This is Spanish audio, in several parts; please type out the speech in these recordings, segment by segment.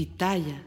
Pitaya.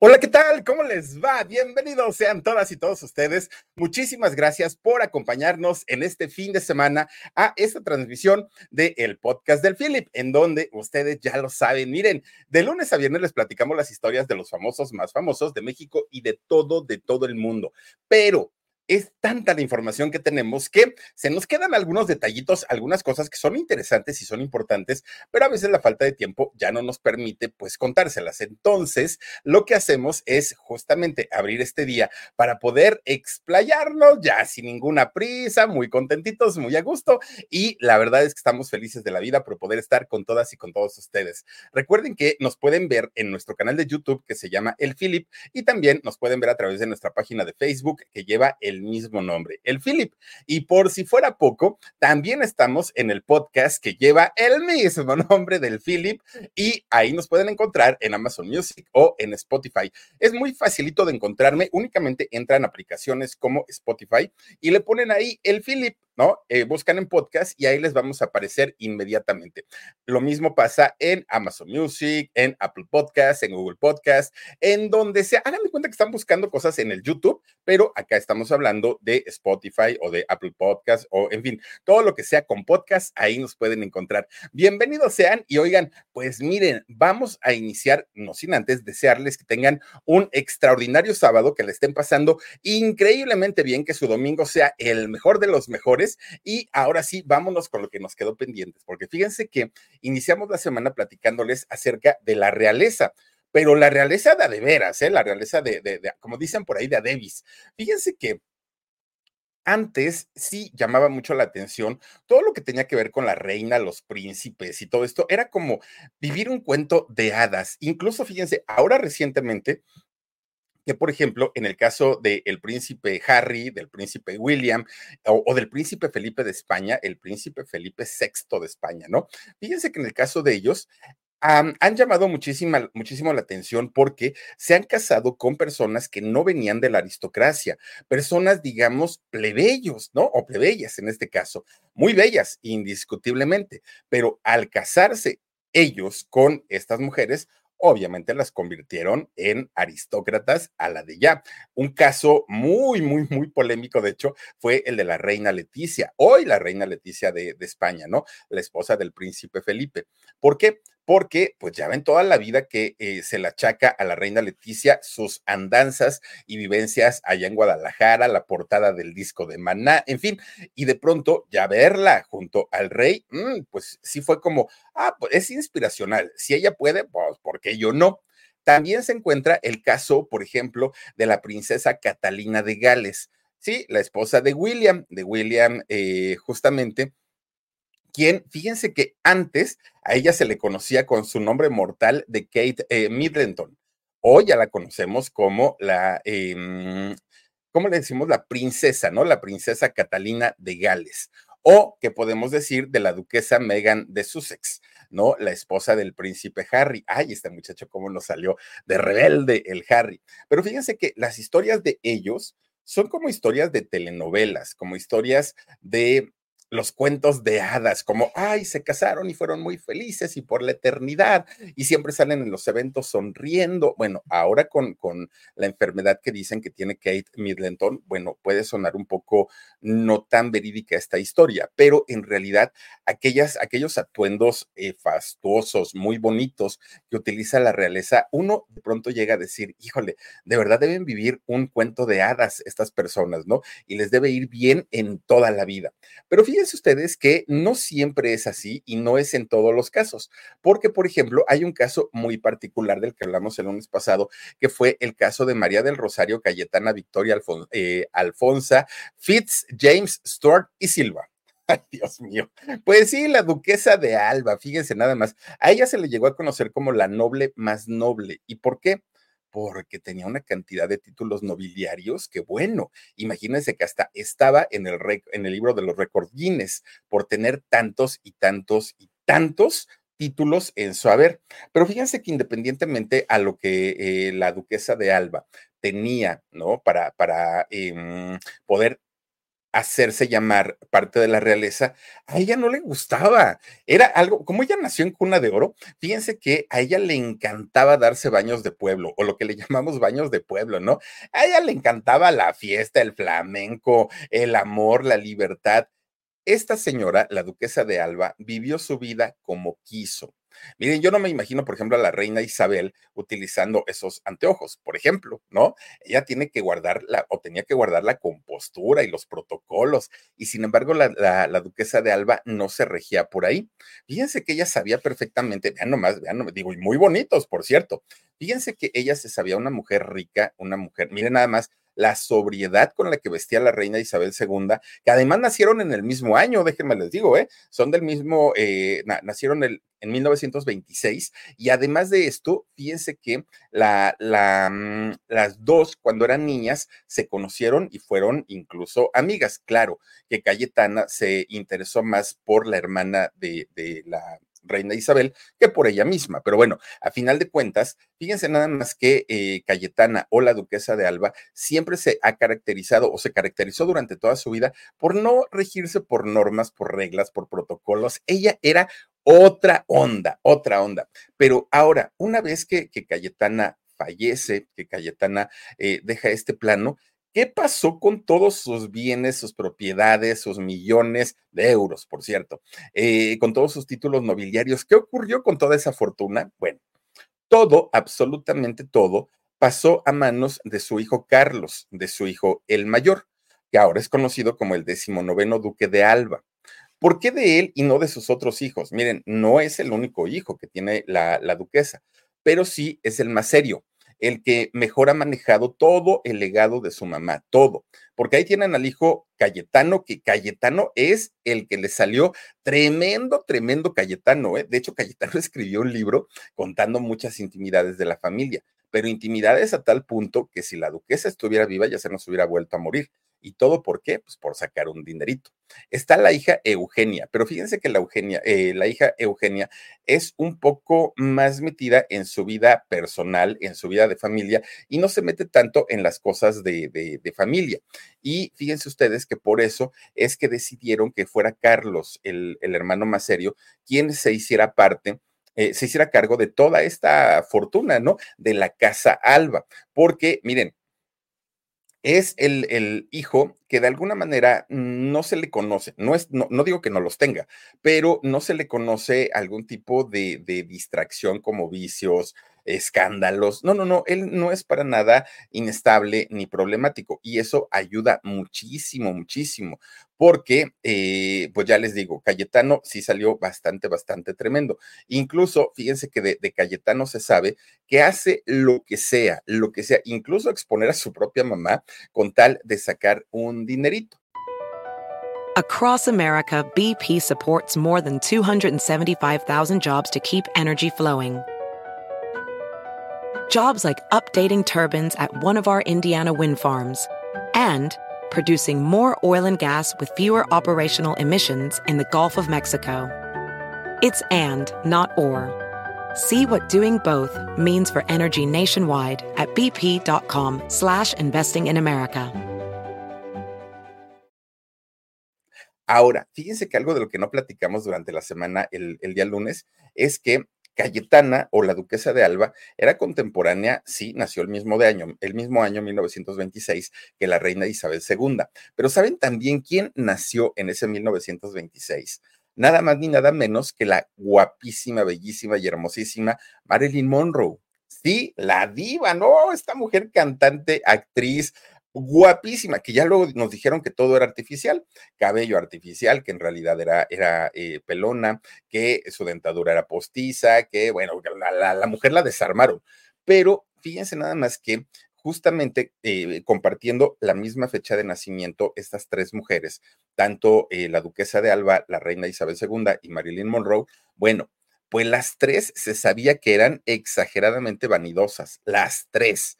Hola, ¿qué tal? ¿Cómo les va? Bienvenidos sean todas y todos ustedes. Muchísimas gracias por acompañarnos en este fin de semana a esta transmisión del podcast del Philip, en donde ustedes ya lo saben. Miren, de lunes a viernes les platicamos las historias de los famosos más famosos de México y de todo, de todo el mundo. Pero es tanta la información que tenemos que se nos quedan algunos detallitos, algunas cosas que son interesantes y son importantes, pero a veces la falta de tiempo ya no nos permite pues contárselas. Entonces, lo que hacemos es justamente abrir este día para poder explayarnos ya sin ninguna prisa, muy contentitos, muy a gusto y la verdad es que estamos felices de la vida por poder estar con todas y con todos ustedes. Recuerden que nos pueden ver en nuestro canal de YouTube que se llama El Philip y también nos pueden ver a través de nuestra página de Facebook que lleva el mismo nombre, el Philip. Y por si fuera poco, también estamos en el podcast que lleva el mismo nombre del Philip y ahí nos pueden encontrar en Amazon Music o en Spotify. Es muy facilito de encontrarme, únicamente entran aplicaciones como Spotify y le ponen ahí el Philip ¿no? Eh, buscan en podcast y ahí les vamos a aparecer inmediatamente. Lo mismo pasa en Amazon Music, en Apple Podcast, en Google Podcast, en donde sea. Hagan de cuenta que están buscando cosas en el YouTube, pero acá estamos hablando de Spotify o de Apple Podcast o, en fin, todo lo que sea con podcast, ahí nos pueden encontrar. Bienvenidos sean y oigan, pues miren, vamos a iniciar, no sin antes desearles que tengan un extraordinario sábado, que le estén pasando increíblemente bien, que su domingo sea el mejor de los mejores y ahora sí, vámonos con lo que nos quedó pendientes, porque fíjense que iniciamos la semana platicándoles acerca de la realeza pero la realeza de, de veras, ¿eh? la realeza de, de, como dicen por ahí, de Adebis. Fíjense que antes sí llamaba mucho la atención todo lo que tenía que ver con la reina, los príncipes y todo esto. Era como vivir un cuento de hadas. Incluso, fíjense, ahora recientemente que, por ejemplo, en el caso del príncipe Harry, del príncipe William o, del príncipe Felipe de España, el príncipe Felipe VI de España, ¿no? Fíjense que en el caso de ellos, han llamado muchísimo la atención porque se han casado con personas que no venían de la aristocracia, personas, digamos, plebeyos, ¿no? O plebeyas en este caso, muy bellas, indiscutiblemente, pero al casarse ellos con estas mujeres, obviamente las convirtieron en aristócratas a la de ya. Un caso muy, muy, muy polémico, de hecho, fue el de la reina Leticia, hoy la reina Leticia de, de España, ¿no? La esposa del príncipe Felipe. ¿Por qué? Porque pues ya ven toda la vida que eh, se la achaca a la reina Leticia sus andanzas y vivencias allá en Guadalajara, la portada del disco de Maná, en fin, y de pronto ya verla junto al rey, mm, pues sí fue como, ah, pues es inspiracional, si ella puede, pues ¿por qué yo no? También se encuentra el caso, por ejemplo, de la princesa Catalina de Gales, sí, la esposa de William, de William eh, justamente, quien, fíjense que antes a ella se le conocía con su nombre mortal de Kate eh, Middleton. Hoy ya la conocemos como la, eh, ¿cómo le decimos? La princesa, ¿no? La princesa Catalina de Gales. O que podemos decir de la duquesa Megan de Sussex, ¿no? La esposa del príncipe Harry. Ay, este muchacho, cómo nos salió de rebelde el Harry. Pero fíjense que las historias de ellos son como historias de telenovelas, como historias de los cuentos de hadas, como, ay, se casaron y fueron muy felices y por la eternidad, y siempre salen en los eventos sonriendo. Bueno, ahora con, con la enfermedad que dicen que tiene Kate Middleton, bueno, puede sonar un poco no tan verídica esta historia, pero en realidad aquellas, aquellos atuendos eh, fastuosos, muy bonitos que utiliza la realeza, uno de pronto llega a decir, híjole, de verdad deben vivir un cuento de hadas estas personas, ¿no? Y les debe ir bien en toda la vida. Pero fíjense fíjense ustedes que no siempre es así y no es en todos los casos, porque, por ejemplo, hay un caso muy particular del que hablamos el lunes pasado, que fue el caso de María del Rosario Cayetana Victoria eh, Alfonsa Fitz James Stuart y Silva. Ay, Dios mío. Pues sí, la duquesa de Alba, fíjense nada más. A ella se le llegó a conocer como la noble más noble. ¿Y por qué? Porque tenía una cantidad de títulos nobiliarios que, bueno, imagínense que hasta estaba en el, en el libro de los récords Guinness por tener tantos y tantos y tantos títulos en su haber. Pero fíjense que independientemente a lo que eh, la duquesa de Alba tenía, ¿no? Para, para em, poder hacerse llamar parte de la realeza, a ella no le gustaba. Era algo, como ella nació en cuna de oro, fíjense que a ella le encantaba darse baños de pueblo, o lo que le llamamos baños de pueblo, ¿no? A ella le encantaba la fiesta, el flamenco, el amor, la libertad. Esta señora, la duquesa de Alba, vivió su vida como quiso. Miren, yo no me imagino, por ejemplo, a la reina Isabel utilizando esos anteojos, por ejemplo, ¿no? Ella tiene que guardarla o tenía que guardar la compostura y los protocolos, y sin embargo, la, la, duquesa de Alba no se regía por ahí. Fíjense que ella sabía perfectamente, vean nomás, vean, digo, y muy bonitos, por cierto. Fíjense que ella se sabía una mujer rica, una mujer, miren nada más, la sobriedad con la que vestía la reina Isabel II, que además nacieron en el mismo año, déjenme les digo, ¿eh? son del mismo, eh, nacieron el, en 1926 y además de esto, fíjense que mm, las dos cuando eran niñas se conocieron y fueron incluso amigas. Claro que Cayetana se interesó más por la hermana de, de la reina Isabel que por ella misma. Pero bueno, a final de cuentas, fíjense nada más que eh, Cayetana o la duquesa de Alba siempre se ha caracterizado o se caracterizó durante toda su vida por no regirse por normas, por reglas, por protocolos. Ella era otra onda, otra onda. Pero ahora, una vez que, que Cayetana fallece, que Cayetana eh, deja este plano, ¿Qué pasó con todos sus bienes, sus propiedades, sus millones de euros, por cierto, eh, con todos sus títulos nobiliarios? ¿Qué ocurrió con toda esa fortuna? Bueno, todo, absolutamente todo, pasó a manos de su hijo Carlos, de su hijo el mayor, que ahora es conocido como el decimonoveno duque de Alba. ¿Por qué de él y no de sus otros hijos? Miren, no es el único hijo que tiene la, la duquesa, pero sí es el más serio el que mejor ha manejado todo el legado de su mamá, todo. Porque ahí tienen al hijo Cayetano, que Cayetano es el que le salió tremendo, tremendo Cayetano. ¿eh? De hecho, Cayetano escribió un libro contando muchas intimidades de la familia, pero intimidades a tal punto que si la duquesa estuviera viva ya se nos hubiera vuelto a morir. ¿Y todo por qué? Pues por sacar un dinerito. Está la hija Eugenia, pero fíjense que la, Eugenia, eh, la hija Eugenia es un poco más metida en su vida personal, en su vida de familia, y no se mete tanto en las cosas de, de, familia. Y fíjense ustedes que por eso es que decidieron que fuera Carlos, el, hermano más serio, quien se hiciera parte eh, se hiciera cargo de toda esta fortuna, ¿no? De la casa Alba. Porque, miren, es el, hijo que de alguna manera no se le conoce, no, es, no, digo que no los tenga, pero no se le conoce algún tipo de, de distracción como vicios, escándalos. No, no, no, él no es para nada inestable ni problemático y eso ayuda muchísimo, muchísimo, porque, eh, pues ya les digo, Cayetano sí salió bastante, bastante tremendo. Incluso, fíjense que de, de Cayetano se sabe que hace lo que sea, lo que sea, incluso exponer a su propia mamá con tal de sacar un dinerito. Across America, BP supports more than 275,000 jobs to keep energy flowing. Jobs like updating turbines at one of our Indiana wind farms and producing more oil and gas with fewer operational emissions in the Gulf of Mexico. It's and, not or. See what doing both means for energy nationwide at bp.com slash investing in America. Ahora, fíjense que algo de lo que no platicamos durante la semana, el, el día lunes, es que Cayetana o la duquesa de Alba era contemporánea, sí, nació el mismo, de año, el mismo año 1926 que la reina Isabel II. Pero ¿saben también quién nació en ese 1926? Nada más ni nada menos que la guapísima, bellísima y hermosísima Marilyn Monroe. Sí, la diva, ¿no? Esta mujer cantante, actriz, guapísima, que ya luego nos dijeron que todo era artificial, cabello artificial, que en realidad era, era eh, pelona, que su dentadura era postiza, que bueno, la, la, mujer la desarmaron. Pero fíjense nada más que justamente eh, compartiendo la misma fecha de nacimiento, estas tres mujeres, tanto eh, la duquesa de Alba, la reina Isabel II y Marilyn Monroe, bueno, pues las tres se sabía que eran exageradamente vanidosas, las tres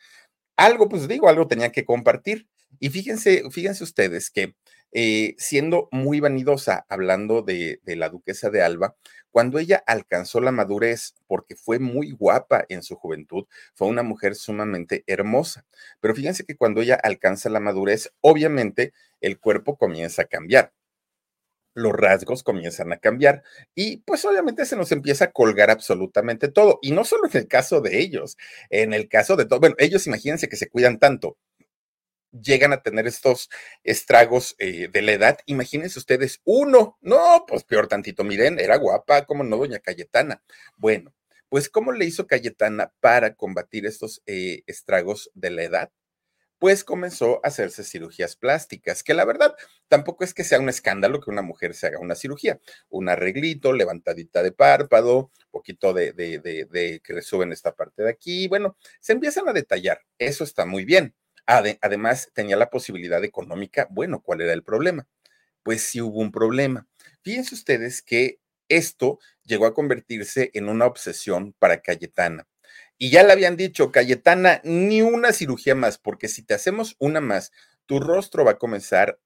algo, pues digo, algo tenía que compartir. Y fíjense, fíjense ustedes que eh, siendo muy vanidosa, hablando de, de, la duquesa de Alba, cuando ella alcanzó la madurez, porque fue muy guapa en su juventud, fue una mujer sumamente hermosa. Pero fíjense que cuando ella alcanza la madurez, obviamente el cuerpo comienza a cambiar los rasgos comienzan a cambiar y pues obviamente se nos empieza a colgar absolutamente todo. Y no solo en el caso de ellos, en el caso de todo, bueno, ellos imagínense que se cuidan tanto, llegan a tener estos estragos eh, de la edad. Imagínense ustedes, uno, no, pues peor tantito, miren, era guapa, como no, doña Cayetana. Bueno, pues ¿cómo le hizo Cayetana para combatir estos eh, estragos de la edad? Pues comenzó a hacerse cirugías plásticas, que la verdad tampoco es que sea un escándalo que una mujer se haga una cirugía, un arreglito, levantadita de párpado, poquito de, de, que le suben esta parte de aquí, bueno, se empiezan a detallar, eso está muy bien. además, tenía la posibilidad económica, bueno, ¿cuál era el problema? Pues sí hubo un problema. Fíjense ustedes que esto llegó a convertirse en una obsesión para Cayetana. Y ya le habían dicho, Cayetana, ni una cirugía más, porque si te hacemos una más, tu rostro va a comenzar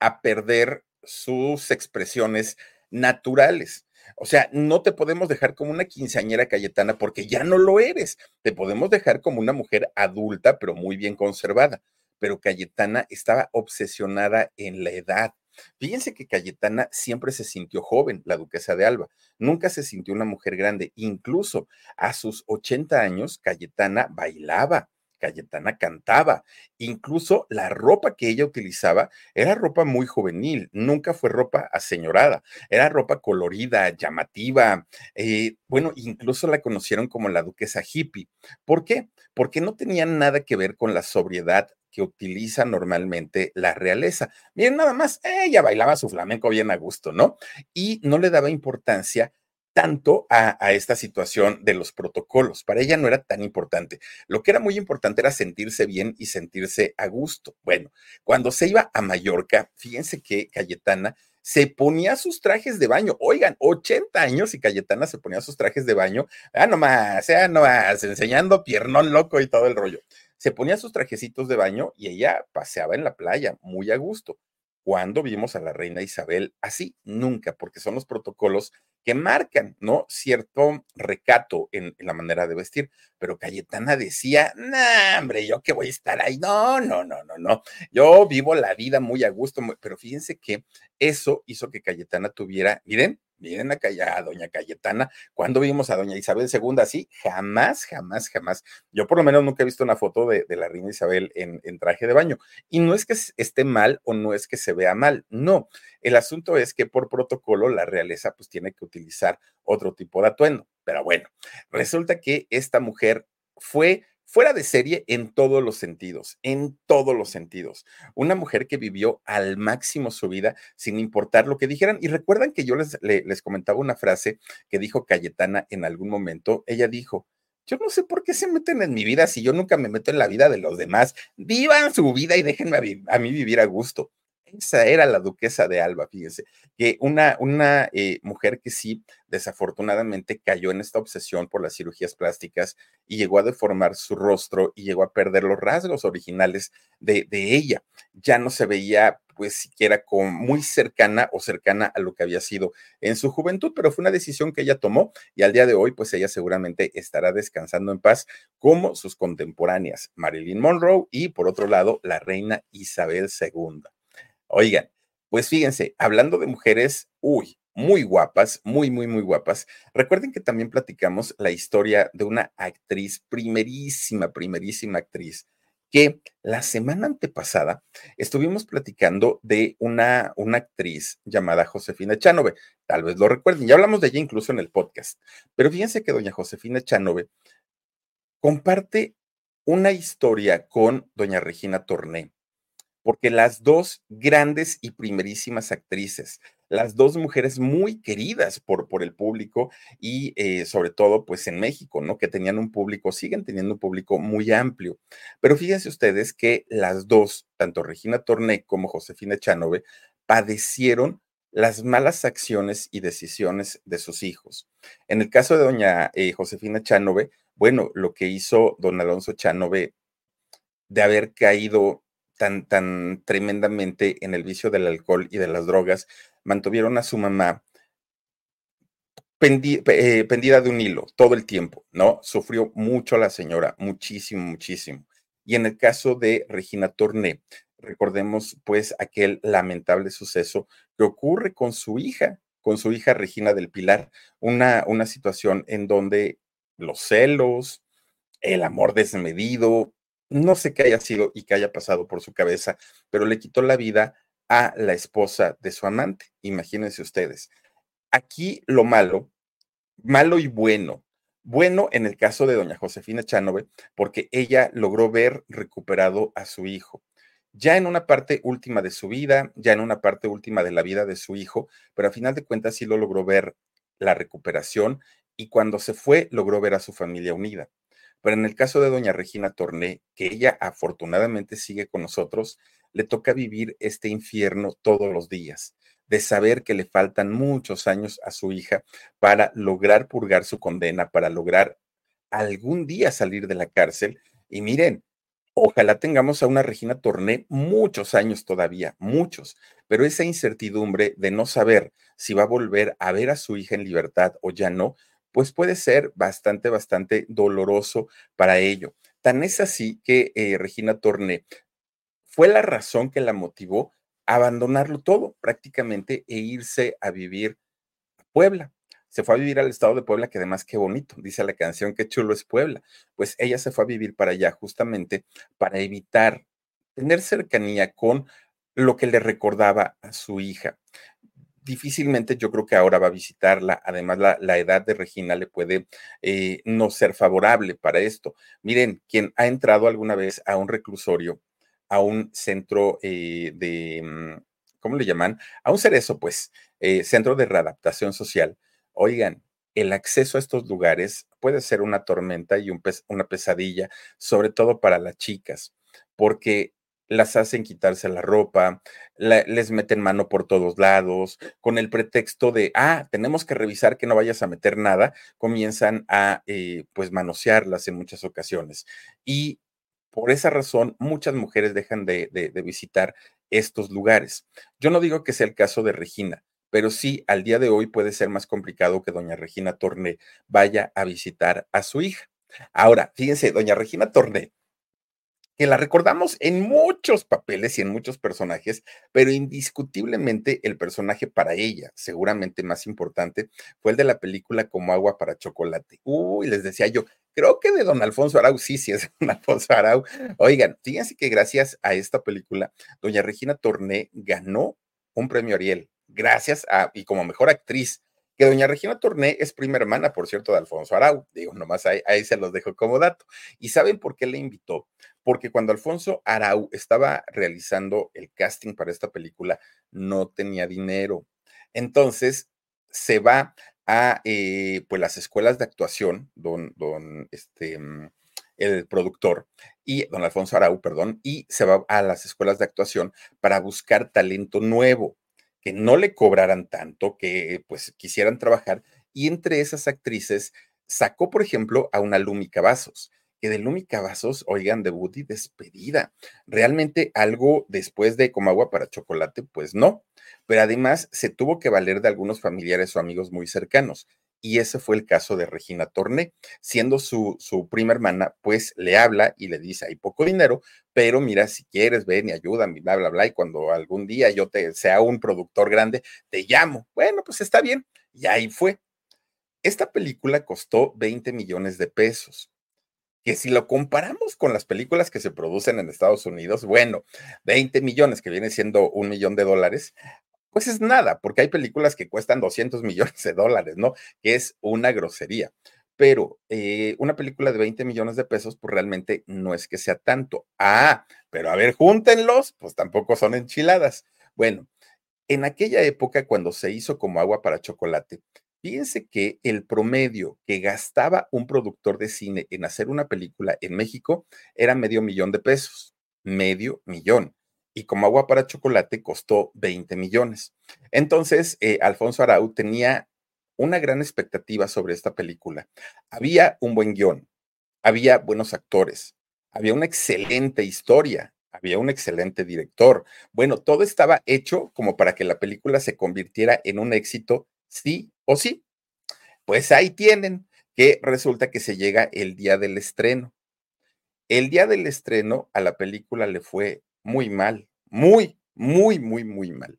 a perder sus expresiones naturales. O sea, no te podemos dejar como una quinceañera Cayetana porque ya no lo eres. Te podemos dejar como una mujer adulta, pero muy bien conservada. Pero Cayetana estaba obsesionada en la edad. Fíjense que Cayetana siempre se sintió joven, la duquesa de Alba. Nunca se sintió una mujer grande. Incluso a sus 80 años, Cayetana bailaba. Cayetana cantaba. Incluso la ropa que ella utilizaba era ropa muy juvenil, nunca fue ropa aseñorada, era ropa colorida, llamativa. Eh, bueno, incluso la conocieron como la duquesa hippie. ¿Por qué? Porque no tenía nada que ver con la sobriedad que utiliza normalmente la realeza. Miren, nada más, ella bailaba su flamenco bien a gusto, ¿no? Y no le daba importancia tanto a, esta situación de los protocolos. Para ella no era tan importante. Lo que era muy importante era sentirse bien y sentirse a gusto. Bueno, cuando se iba a Mallorca, fíjense que Cayetana se ponía sus trajes de baño. Oigan, 80 años y Cayetana se ponía sus trajes de baño. Ah, nomás, ah, nomás, enseñando piernón loco y todo el rollo se ponía sus trajecitos de baño y ella paseaba en la playa muy a gusto. ¿Cuándo vimos a la reina Isabel así? Nunca, porque son los protocolos que marcan, ¿no? Cierto recato en, la manera de vestir. Pero Cayetana decía, no, hombre, yo que voy a estar ahí. No, no, no, no, no. Yo vivo la vida muy a gusto, pero fíjense que eso hizo que Cayetana tuviera, miren, Miren acá ya doña Cayetana. ¿Cuándo vimos a doña Isabel II así? Jamás, jamás, jamás. Yo por lo menos nunca he visto una foto de, la reina Isabel en, en, traje de baño. Y no es que esté mal o no es que se vea mal, no. El asunto es que por protocolo la realeza pues tiene que utilizar otro tipo de atuendo. Pero bueno, resulta que esta mujer fue fuera de serie en todos los sentidos, en todos los sentidos. Una mujer que vivió al máximo su vida sin importar lo que dijeran. Y recuerdan que yo les, les, comentaba una frase que dijo Cayetana en algún momento. Ella dijo, yo no sé por qué se meten en mi vida si yo nunca me meto en la vida de los demás. Vivan su vida y déjenme a, a mí vivir a gusto. Esa era la duquesa de Alba, fíjense, que una, una eh, mujer que sí, desafortunadamente, cayó en esta obsesión por las cirugías plásticas y llegó a deformar su rostro y llegó a perder los rasgos originales de, de ella. Ya no se veía, pues, siquiera como muy cercana o cercana a lo que había sido en su juventud, pero fue una decisión que ella tomó y al día de hoy, pues, ella seguramente estará descansando en paz como sus contemporáneas, Marilyn Monroe y, por otro lado, la reina Isabel II. Oigan, Pues fíjense, hablando de mujeres, uy, muy guapas, muy, muy, muy guapas. Recuerden que también platicamos la historia de una actriz, primerísima, primerísima actriz, que la semana antepasada estuvimos platicando de una, una actriz llamada Josefina Chanove. Tal vez lo recuerden, ya hablamos de ella incluso en el podcast. Pero fíjense que doña Josefina Chanove comparte una historia con doña Regina Torné porque las dos grandes y primerísimas actrices, las dos mujeres muy queridas por, por el público y eh, sobre todo pues en México, ¿no? Que tenían un público, siguen teniendo un público muy amplio. Pero fíjense ustedes que las dos, tanto Regina Torné como Josefina Chanove, padecieron las malas acciones y decisiones de sus hijos. En el caso de doña eh, Josefina Chanove, bueno, lo que hizo don Alonso Chanove de haber caído tan, tan tremendamente en el vicio del alcohol y de las drogas, mantuvieron a su mamá eh, pendida de un hilo todo el tiempo, ¿no? Sufrió mucho la señora, muchísimo, muchísimo. Y en el caso de Regina Torné, recordemos pues aquel lamentable suceso que ocurre con su hija, con su hija Regina del Pilar, una, una situación en donde los celos, el amor desmedido, no sé qué haya sido y qué haya pasado por su cabeza, pero le quitó la vida a la esposa de su amante. Imagínense ustedes. Aquí lo malo, malo y bueno. Bueno en el caso de doña Josefina Chanove, porque ella logró ver recuperado a su hijo. Ya en una parte última de su vida, ya en una parte última de la vida de su hijo, pero a final de cuentas sí lo logró ver la recuperación y cuando se fue logró ver a su familia unida. Pero en el caso de doña Regina Torné, que ella afortunadamente sigue con nosotros, le toca vivir este infierno todos los días, de saber que le faltan muchos años a su hija para lograr purgar su condena, para lograr algún día salir de la cárcel. Y miren, ojalá tengamos a una Regina Torné muchos años todavía, muchos, pero esa incertidumbre de no saber si va a volver a ver a su hija en libertad o ya no, pues puede ser bastante, bastante doloroso para ello. Tan es así que eh, Regina Torné fue la razón que la motivó a abandonarlo todo prácticamente e irse a vivir a Puebla. Se fue a vivir al estado de Puebla, que además qué bonito, dice la canción, qué chulo es Puebla. Pues ella se fue a vivir para allá justamente para evitar tener cercanía con lo que le recordaba a su hija difícilmente yo creo que ahora va a visitarla. Además, la, edad de Regina le puede eh, no ser favorable para esto. Miren, quien ha entrado alguna vez a un reclusorio, a un centro eh, de, mm, ¿cómo le llaman? A un cerezo, pues, eh, centro de readaptación social. Oigan, el acceso a estos lugares puede ser una tormenta y una pesadilla, sobre todo para las chicas, porque las hacen quitarse la ropa, les meten mano por todos lados, con el pretexto de, ah, tenemos que revisar que no vayas a meter nada, comienzan a, eh, pues, manosearlas en muchas ocasiones. Y por esa razón, muchas mujeres dejan de, de visitar estos lugares. Yo no digo que sea el caso de Regina, pero sí, al día de hoy puede ser más complicado que doña Regina Torné vaya a visitar a su hija. Ahora, fíjense, doña Regina Torné que la recordamos en muchos papeles y en muchos personajes, pero indiscutiblemente el personaje para ella, seguramente más importante, fue el de la película Como agua para chocolate. Uy, les decía yo, creo que de don Alfonso Arau, sí, sí es don Alfonso Arau. Oigan, fíjense que gracias a esta película, doña Regina Torné ganó un premio Ariel, gracias a, y como mejor actriz, que doña Regina Torné es prima hermana, por cierto, de Alfonso Arau. Digo, nomás ahí, ahí, se los dejo como dato. ¿Y saben por qué le invitó? porque cuando Alfonso Arau estaba realizando el casting para esta película, no tenía dinero. Entonces se va a eh, pues las escuelas de actuación, don, don este, mm, el productor, y don Alfonso Arau, perdón, y se va a las escuelas de actuación para buscar talento nuevo, que no le cobraran tanto, que pues quisieran trabajar, y entre esas actrices sacó, por ejemplo, a una Lumi Cavazos que de Lumi Cavazos, oigan, debut y despedida. Realmente algo después de como agua para chocolate, pues no. Pero además se tuvo que valer de algunos familiares o amigos muy cercanos. Y ese fue el caso de Regina Torné. Siendo su, su prima hermana, pues le habla y le dice, hay poco dinero, pero mira, si quieres, ven y ayúdame, bla, bla, bla, y cuando algún día yo te sea un productor grande, te llamo. Bueno, pues está bien. Y ahí fue. Esta película costó 20 millones de pesos que si lo comparamos con las películas que se producen en Estados Unidos, bueno, 20 millones, que viene siendo un millón de dólares, pues es nada, porque hay películas que cuestan 200 millones de dólares, ¿no? Que es una grosería. Pero eh, una película de 20 millones de pesos, pues realmente no es que sea tanto. Ah, pero a ver, júntenlos, pues tampoco son enchiladas. Bueno, en aquella época, cuando se hizo como agua para chocolate, Fíjense que el promedio que gastaba un productor de cine en hacer una película en México era medio millón de pesos, medio millón. Y como agua para chocolate costó 20 millones. Entonces, eh, Alfonso Arau tenía una gran expectativa sobre esta película. Había un buen guion, había buenos actores, había una excelente historia, había un excelente director. Bueno, todo estaba hecho como para que la película se convirtiera en un éxito sí o sí. Pues ahí tienen que resulta que se llega el día del estreno. El día del estreno a la película le fue muy mal, muy, muy, muy, muy mal.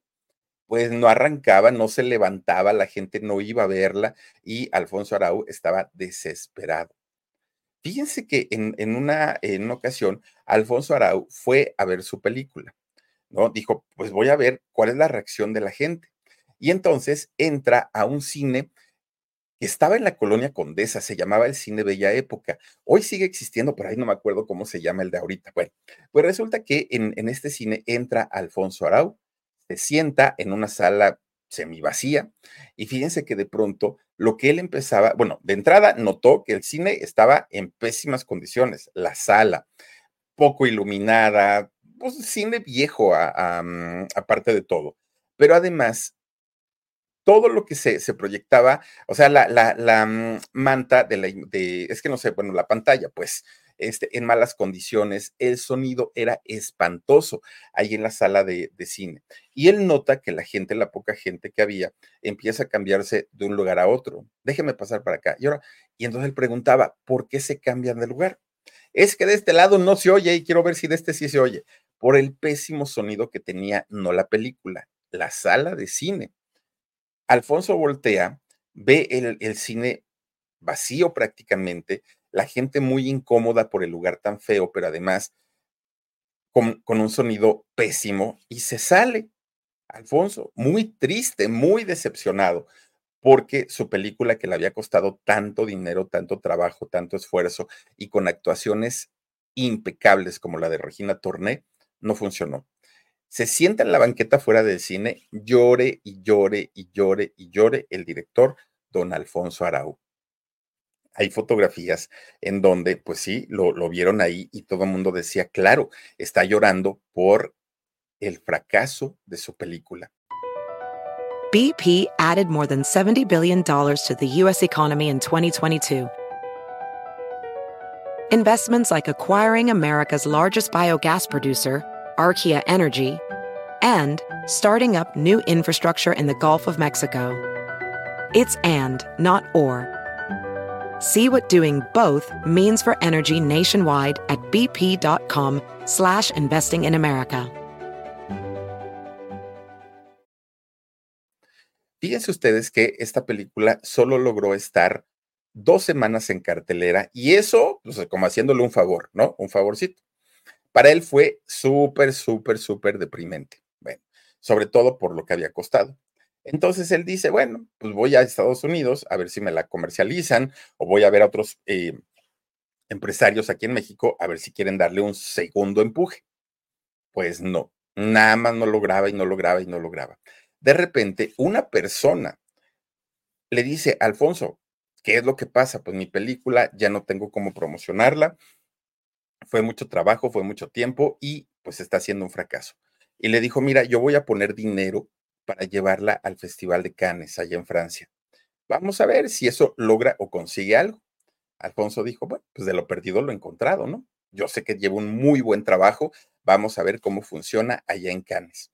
Pues no arrancaba, no se levantaba, la gente no iba a verla y Alfonso Arau estaba desesperado. Fíjense que en, una, en una ocasión, Alfonso Arau fue a ver su película, ¿no? Dijo, pues voy a ver cuál es la reacción de la gente. Y entonces entra a un cine que estaba en la colonia Condesa, se llamaba el Cine Bella Época. Hoy sigue existiendo, pero ahí no me acuerdo cómo se llama el de ahorita. Bueno, pues resulta que en, en este cine entra Alfonso Arau, se sienta en una sala semivacía y fíjense que de pronto lo que él empezaba, bueno, de entrada notó que el cine estaba en pésimas condiciones, la sala poco iluminada, pues cine viejo mm, aparte de todo, pero además todo lo que se, se proyectaba, o sea, la, la, la mm, manta de la, de, es que no sé, bueno, la pantalla, pues, este, en malas condiciones, el sonido era espantoso ahí en la sala de, de, cine. Y él nota que la gente, la poca gente que había, empieza a cambiarse de un lugar a otro. Déjeme pasar para acá. Y ahora, y entonces él preguntaba, ¿por qué se cambian de lugar? Es que de este lado no se oye y quiero ver si de este sí se oye. Por el pésimo sonido que tenía, no la película, la sala de cine. Alfonso voltea, ve el, cine vacío prácticamente, la gente muy incómoda por el lugar tan feo, pero además con, con, un sonido pésimo y se sale. Alfonso, muy triste, muy decepcionado, porque su película que le había costado tanto dinero, tanto trabajo, tanto esfuerzo y con actuaciones impecables como la de Regina Torné, no funcionó se sienta en la banqueta fuera del cine, llore y llore y llore y llore el director, don Alfonso Arau. Hay fotografías en donde, pues sí, lo, lo vieron ahí y todo el mundo decía, claro, está llorando por el fracaso de su película. BP added more than $70 billion to the U.S. economy in 2022. Investments like acquiring America's largest biogas producer, Archaea Energy, and starting up new infrastructure in the Gulf of Mexico. It's and, not or. See what doing both means for energy nationwide at bp.com slash investing in America. Fíjense ustedes que esta película solo logró estar dos semanas en cartelera y eso, pues, como haciéndole un favor, ¿no? Un favorcito. Para él fue súper, súper, súper deprimente. Sobre todo por lo que había costado. Entonces él dice, bueno, pues voy a Estados Unidos a ver si me la comercializan o voy a ver a otros eh, empresarios aquí en México a ver si quieren darle un segundo empuje. Pues no, nada más no lograba y no lograba y no lograba. De repente, una persona le dice, Alfonso, ¿qué es lo que pasa? Pues mi película ya no tengo cómo promocionarla, fue mucho trabajo, fue mucho tiempo y pues está siendo un fracaso. Y le dijo, mira, yo voy a poner dinero para llevarla al Festival de Cannes allá en Francia. Vamos a ver si eso logra o consigue algo. Alfonso dijo, bueno, pues de lo perdido lo encontrado, ¿no? Yo sé que lleva un muy buen trabajo, vamos a ver cómo funciona allá en Cannes.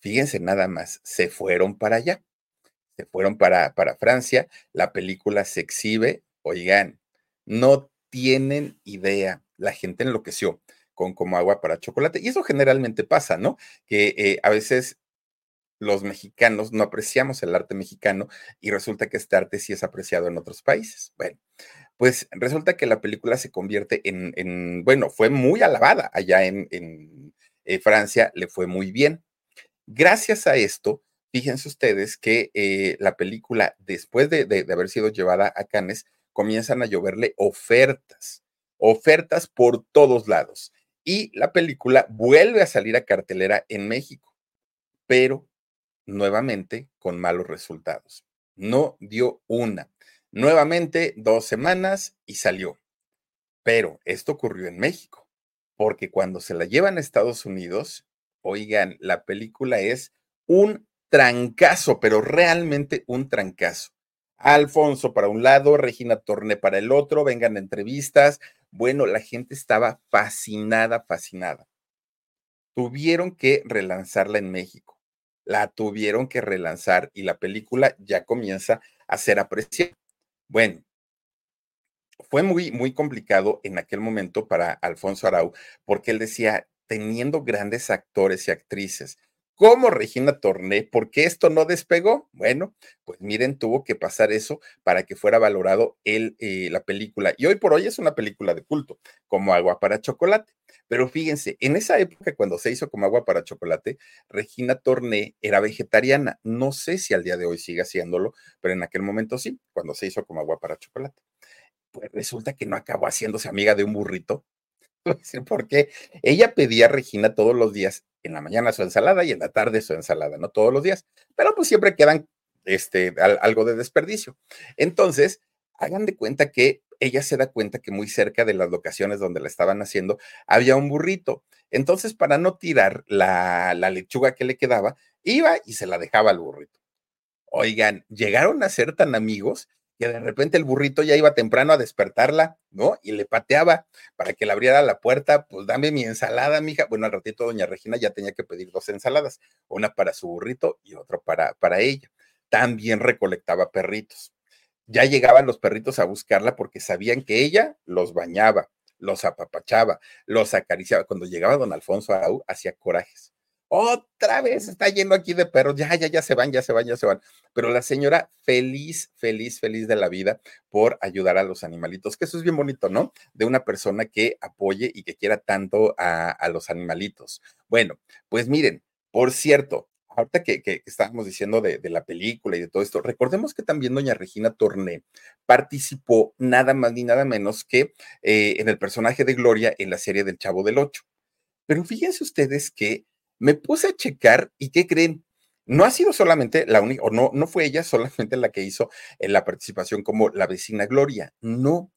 Fíjense nada más, se fueron para allá. se fueron para, para Francia, la película se exhibe, oigan, no tienen idea, la gente enloqueció con como agua para chocolate. Y eso generalmente pasa, ¿no? Que eh, a veces los mexicanos no apreciamos el arte mexicano y resulta que este arte sí es apreciado en otros países. Bueno, pues resulta que la película se convierte en, bueno, fue muy alabada allá en, eh, Francia, le fue muy bien. Gracias a esto, fíjense ustedes que eh, la película, después de, de haber sido llevada a Cannes, comienzan a lloverle ofertas, ofertas por todos lados. Y la película vuelve a salir a cartelera en México, pero nuevamente con malos resultados. No dio una. Nuevamente dos semanas y salió. Pero esto ocurrió en México, porque cuando se la llevan a Estados Unidos, oigan, la película es un trancazo, pero realmente un trancazo. Alfonso para un lado, Regina Torné para el otro, vengan entrevistas. Bueno, la gente estaba fascinada, fascinada. Tuvieron que relanzarla en México la tuvieron que relanzar y la película ya comienza a ser apreciada. Bueno, fue muy, muy complicado en aquel momento para Alfonso Arau, porque él decía, teniendo grandes actores y actrices, como Regina Torné, ¿por qué esto no despegó? Bueno, pues miren, tuvo que pasar eso para que fuera valorado el, eh, la película. Y hoy por hoy es una película de culto, como agua para chocolate. Pero fíjense, en esa época, cuando se hizo como agua para chocolate, Regina Torné era vegetariana. No sé si al día de hoy sigue haciéndolo, pero en aquel momento sí, cuando se hizo como agua para chocolate. Pues resulta que no acabó haciéndose amiga de un burrito. Porque ella pedía a Regina todos los días en la mañana su ensalada y en la tarde su ensalada, no todos los días, pero pues siempre quedan este, algo de desperdicio. Entonces, hagan de cuenta que ella se da cuenta que muy cerca de las locaciones donde la estaban haciendo había un burrito. Entonces, para no tirar la, la lechuga que le quedaba, iba y se la dejaba al burrito. Oigan, llegaron a ser tan amigos que de repente el burrito ya iba temprano a despertarla, ¿no? Y le pateaba para que le abriera la puerta, pues dame mi ensalada, mija. Bueno, al ratito doña Regina ya tenía que pedir dos ensaladas, una para su burrito y otra para, para ella. También recolectaba perritos. Ya llegaban los perritos a buscarla porque sabían que ella los bañaba, los apapachaba, los acariciaba. Cuando llegaba don Alfonso Aú, hacía corajes otra vez está lleno aquí de perros, ya, ya, ya se van, ya se van, ya se van. Pero la señora feliz, feliz, feliz de la vida por ayudar a los animalitos, que eso es bien bonito, ¿no? De una persona que apoye y que quiera tanto a, los animalitos. Bueno, pues miren, por cierto, ahorita que, que, estábamos diciendo de, la película y de todo esto, recordemos que también doña Regina Torné participó nada más ni nada menos que eh, en el personaje de Gloria en la serie del Chavo del Ocho. Pero fíjense ustedes que me puse a checar y ¿qué creen? No ha sido solamente la única, o no, no fue ella solamente la que hizo en la participación como la vecina Gloria, no.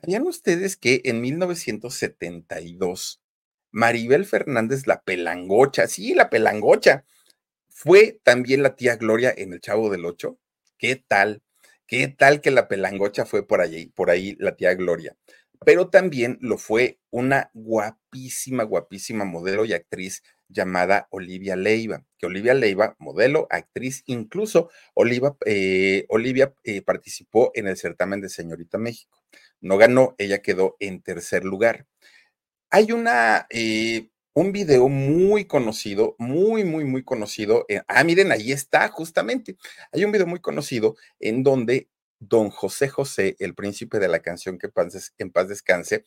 ¿Sabían ustedes que en 1972 Maribel Fernández, la pelangocha, sí, la pelangocha, fue también la tía Gloria en El Chavo del Ocho? ¿Qué tal? ¿Qué tal que la pelangocha fue por allí, por ahí la tía Gloria? Pero también lo fue una guapísima, guapísima modelo y actriz llamada Olivia Leiva, que Olivia Leiva, modelo, actriz, incluso eh, Olivia eh, participó en el certamen de Señorita México. No ganó, ella quedó en tercer lugar. Hay una, eh, un video muy conocido, muy, muy, muy conocido. ah, miren, ahí está, justamente. Hay un video muy conocido en donde don José José, el príncipe de la canción que en paz descanse,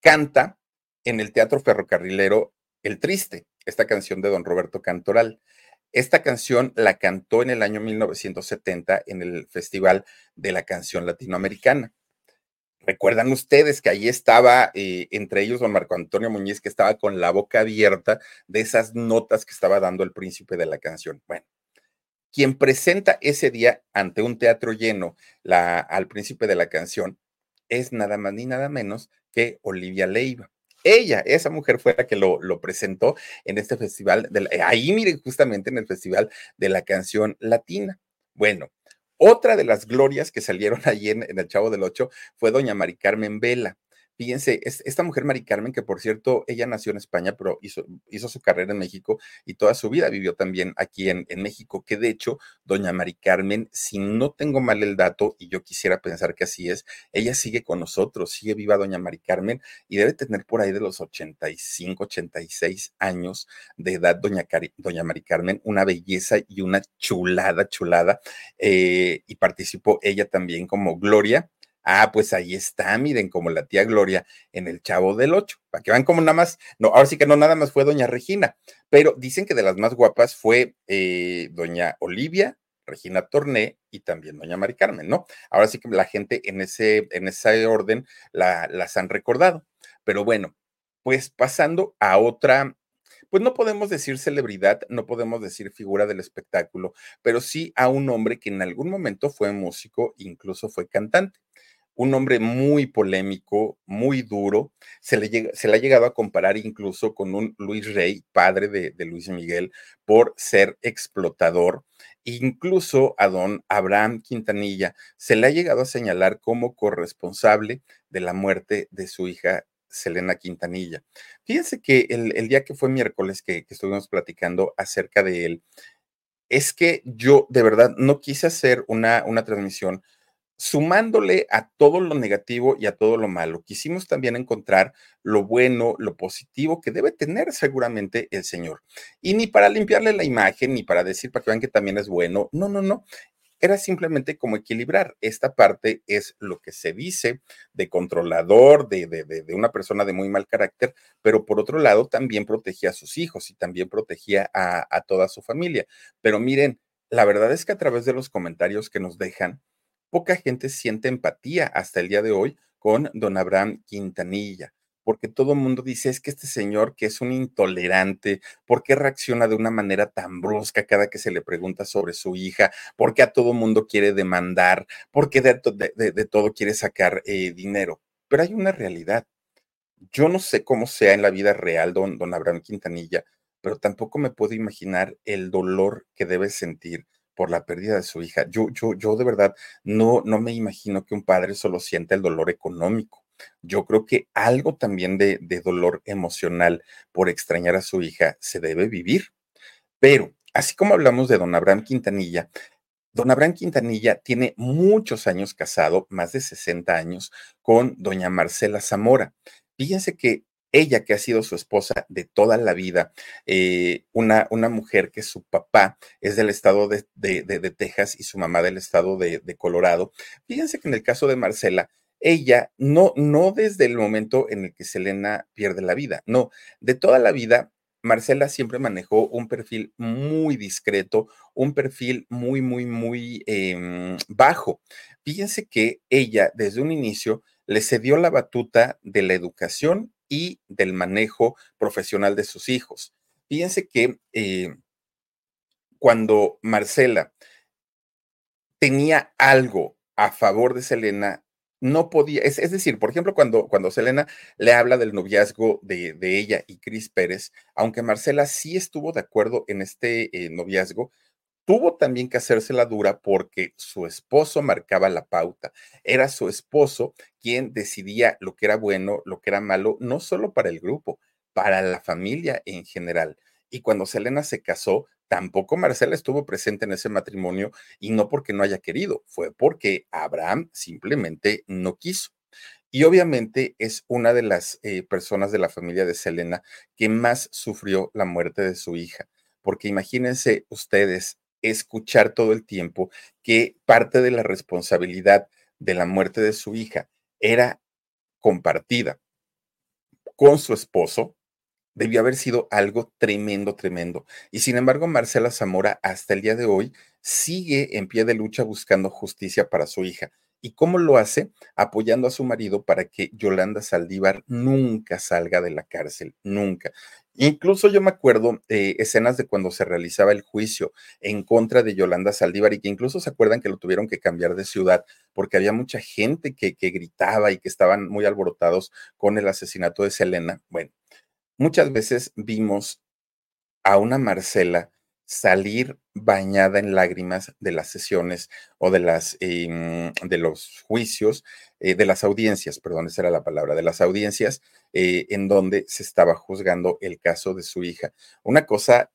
canta en el Teatro Ferrocarrilero el Triste, esta canción de don Roberto Cantoral. Esta canción la cantó en el año 1970 en el Festival de la Canción Latinoamericana. Recuerdan ustedes que ahí estaba, eh, entre ellos, don Marco Antonio Muñiz, que estaba con la boca abierta de esas notas que estaba dando el príncipe de la canción. Bueno, quien presenta ese día ante un teatro lleno al príncipe de la canción es nada más ni nada menos que Olivia Leiva. Ella, esa mujer fue la que lo, presentó en este festival, de eh, ahí miren justamente en el festival de la canción latina. Bueno, otra de las glorias que salieron allí en, el Chavo del Ocho fue doña Mari Carmen Vela. Fíjense, esta mujer Mari Carmen, que por cierto, ella nació en España, pero hizo, su carrera en México y toda su vida vivió también aquí en, México, que de hecho, doña Mari Carmen, si no tengo mal el dato, y yo quisiera pensar que así es, ella sigue con nosotros, sigue viva doña Mari Carmen y debe tener por ahí de los 85, 86 años de edad, doña, doña Mari Carmen, una belleza y una chulada, chulada, eh, y participó ella también como Gloria Ah, pues ahí está, miren, como la tía Gloria en el Chavo del Ocho, para que vean como nada más, no, ahora sí que no nada más fue doña Regina, pero dicen que de las más guapas fue eh, doña Olivia, Regina Torné y también doña Mari Carmen, ¿no? Ahora sí que la gente en ese, en ese orden la, las han recordado. Pero bueno, pues pasando a otra, pues no podemos decir celebridad, no podemos decir figura del espectáculo, pero sí a un hombre que en algún momento fue músico, incluso fue cantante un hombre muy polémico, muy duro. Se le, se le, ha llegado a comparar incluso con un Luis Rey, padre de, Luis Miguel, por ser explotador. Incluso a don Abraham Quintanilla se le ha llegado a señalar como corresponsable de la muerte de su hija Selena Quintanilla. Fíjense que el, día que fue miércoles que, estuvimos platicando acerca de él, es que yo de verdad no quise hacer una transmisión sumándole a todo lo negativo y a todo lo malo, quisimos también encontrar lo bueno, lo positivo que debe tener seguramente el Señor. Y ni para limpiarle la imagen, ni para decir para que vean que también es bueno, no, no, no. Era simplemente como equilibrar. Esta parte es lo que se dice de controlador, de, de, de, una persona de muy mal carácter, pero por otro lado también protegía a sus hijos y también protegía a, a toda su familia. Pero miren, la verdad es que a través de los comentarios que nos dejan, poca gente siente empatía hasta el día de hoy con don Abraham Quintanilla, porque todo el mundo dice, es que este señor que es un intolerante, ¿por qué reacciona de una manera tan brusca cada que se le pregunta sobre su hija? ¿Por qué a todo mundo quiere demandar? ¿Por qué de, todo quiere sacar eh, dinero? Pero hay una realidad. Yo no sé cómo sea en la vida real don, don Abraham Quintanilla, pero tampoco me puedo imaginar el dolor que debe sentir por la pérdida de su hija. Yo, yo, yo de verdad no, no me imagino que un padre solo sienta el dolor económico. Yo creo que algo también de, de dolor emocional por extrañar a su hija se debe vivir. Pero, así como hablamos de don Abraham Quintanilla, Don Abraham Quintanilla tiene muchos años casado, más de 60 años, con doña Marcela Zamora. Fíjense que ella que ha sido su esposa de toda la vida, eh, una, una, mujer que su papá es del estado de, de, de, Texas y su mamá del estado de, Colorado. Fíjense que en el caso de Marcela, ella no, no desde el momento en el que Selena pierde la vida, no, de toda la vida. Marcela siempre manejó un perfil muy discreto, un perfil muy, muy, muy eh, bajo. Fíjense que ella desde un inicio le cedió la batuta de la educación y del manejo profesional de sus hijos. Fíjense que eh, cuando Marcela tenía algo a favor de Selena, no podía, es, decir, por ejemplo, cuando, cuando Selena le habla del noviazgo de, de, ella y Cris Pérez, aunque Marcela sí estuvo de acuerdo en este eh, noviazgo, tuvo también que hacerse la dura porque su esposo marcaba la pauta. Era su esposo quien decidía lo que era bueno, lo que era malo, no solo para el grupo, para la familia en general. Y cuando Selena se casó, tampoco Marcela estuvo presente en ese matrimonio y no porque no haya querido, fue porque Abraham simplemente no quiso. Y obviamente es una de las eh, personas de la familia de Selena que más sufrió la muerte de su hija, porque imagínense ustedes escuchar todo el tiempo que parte de la responsabilidad de la muerte de su hija era compartida con su esposo, debió haber sido algo tremendo, tremendo. Y sin embargo, Marcela Zamora hasta el día de hoy sigue en pie de lucha buscando justicia para su hija. ¿Y cómo lo hace? Apoyando a su marido para que Yolanda Saldívar nunca salga de la cárcel, nunca. Incluso yo me acuerdo eh, escenas de cuando se realizaba el juicio en contra de Yolanda Saldívar y que incluso se acuerdan que lo tuvieron que cambiar de ciudad porque había mucha gente que, que gritaba y que estaban muy alborotados con el asesinato de Selena. Bueno, muchas veces vimos a una Marcela salir bañada en lágrimas de las sesiones o de las em, los juicios, eh, de las audiencias, perdón, esa era la palabra, de las audiencias eh, en donde se estaba juzgando el caso de su hija. Una cosa.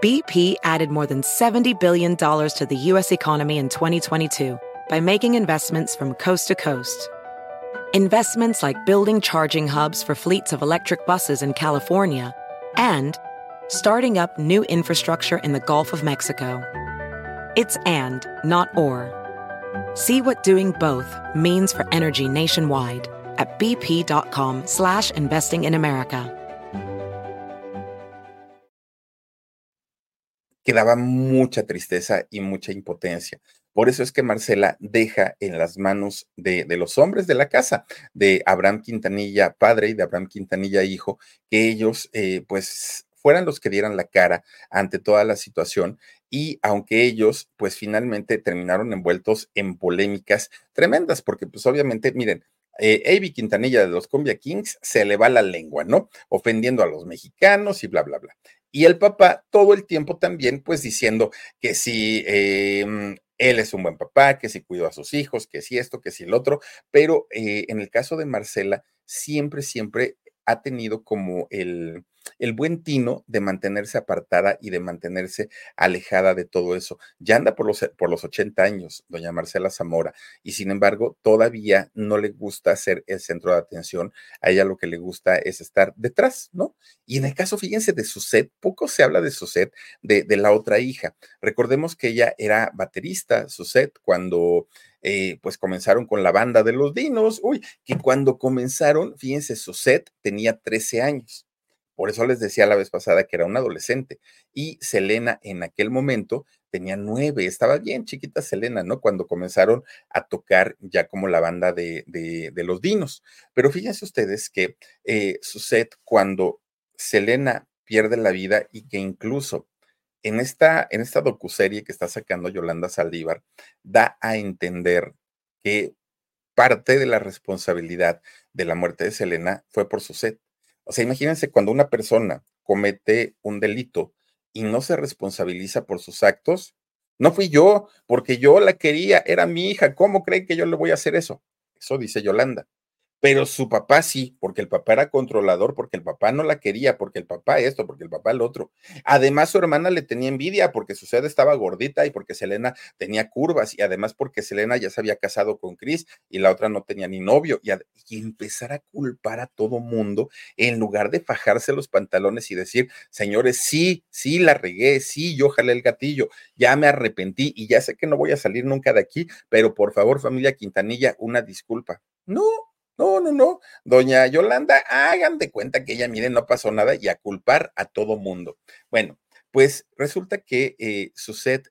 BP added more than $70 billion to the U.S. economy in 2022 by making investments from coast to coast. Investments like building charging hubs for fleets of electric buses in California and starting up new infrastructure in the Gulf of Mexico. It's and, not or. See what doing both means for energy nationwide at bp.com slash investing in America. Quedaba mucha tristeza y mucha impotencia. Por eso es que Marcela deja en las manos de, los hombres de la casa, de Abraham Quintanilla padre y de Abraham Quintanilla hijo, que ellos eh, pues fueran los que dieran la cara ante toda la situación y aunque ellos pues finalmente terminaron envueltos en polémicas tremendas, porque pues obviamente, miren, eh, Avi Quintanilla de los Cumbia Kings se le va la lengua, ¿no? Ofendiendo a los mexicanos y bla, bla, bla. Y el papá todo el tiempo también pues diciendo que si em, él es un buen papá, que si cuidó a sus hijos, que si esto, que si el otro, pero eh, en el caso de Marcela, siempre, siempre ha tenido como el, el buen tino de mantenerse apartada y de mantenerse alejada de todo eso. Ya anda por los, por los 80 años, doña Marcela Zamora, y sin embargo todavía no le gusta ser el centro de atención. A ella lo que le gusta es estar detrás, ¿no? Y en el caso, fíjense, de Suset, poco se habla de Suset, de, de la otra hija. Recordemos que ella era baterista, Suset, cuando... Eh, pues comenzaron con la banda de los dinos, uy, que cuando comenzaron, fíjense, Suset tenía 13 años. Por eso les decía la vez pasada que era un adolescente. Y Selena en aquel momento tenía nueve, estaba bien chiquita Selena, ¿no? Cuando comenzaron a tocar ya como la banda de, de, los dinos. Pero fíjense ustedes que eh, sucede cuando Selena pierde la vida y que incluso en esta, en esta docuserie que está sacando Yolanda Saldívar, da a entender que parte de la responsabilidad de la muerte de Selena fue por su o sea, imagínense cuando una persona comete un delito y no se responsabiliza por sus actos. No fui yo, porque yo la quería, era mi hija. ¿Cómo creen que yo le voy a hacer eso? Eso dice Yolanda pero su papá sí, porque el papá era controlador, porque el papá no la quería, porque el papá esto, porque el papá el otro. Además, su hermana le tenía envidia porque su sede estaba gordita y porque Selena tenía curvas y además porque Selena ya se había casado con Chris y la otra no tenía ni novio y, empezar a culpar a todo mundo en lugar de fajarse los pantalones y decir, señores, sí, sí la regué, sí, yo jalé el gatillo, ya me arrepentí y ya sé que no voy a salir nunca de aquí, pero por favor, familia Quintanilla, una disculpa. No, no, no, no. Doña Yolanda, hagan de cuenta que ella, miren, no pasó nada y a culpar a todo mundo. Bueno, pues resulta que eh, Suset,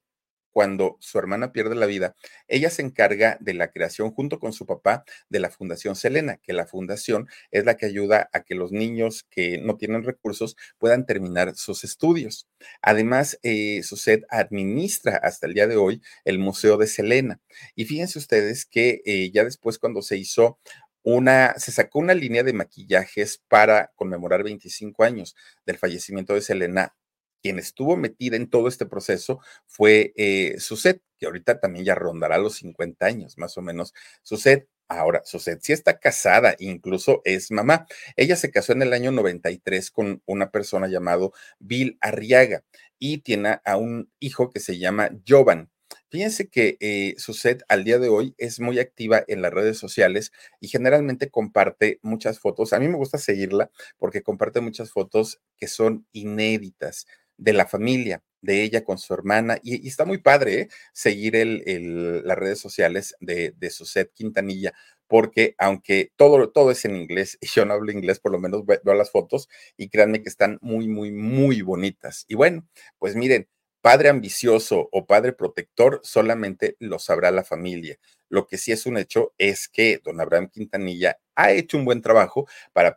cuando su hermana pierde la vida, ella se encarga de la creación junto con su papá de la Fundación Selena, que la fundación es la que ayuda a que los niños que no tienen recursos puedan terminar sus estudios. Además, eh, administra hasta el día de hoy el Museo de Selena. Y fíjense ustedes que eh, ya después cuando se hizo una, se sacó una línea de maquillajes para conmemorar 25 años del fallecimiento de Selena. Quien estuvo metida en todo este proceso fue eh, Suset, que ahorita también ya rondará los 50 años, más o menos. Suset, ahora, Suset sí está casada, incluso es mamá. Ella se casó en el año 93 con una persona llamado Bill Arriaga y tiene a un hijo que se llama Jovan. Fíjense que eh, Suset al día de hoy es muy activa en las redes sociales y generalmente comparte muchas fotos. A mí me gusta seguirla porque comparte muchas fotos que son inéditas de la familia, de ella con su hermana. Y, está muy padre ¿eh? seguir el, las redes sociales de, de Suset Quintanilla, porque aunque todo, todo es en inglés y yo no hablo inglés, por lo menos veo las fotos y créanme que están muy, muy, muy bonitas. Y bueno, pues miren, Padre ambicioso o padre protector solamente lo sabrá la familia. Lo que sí es un hecho es que don Abraham Quintanilla ha hecho un buen trabajo para,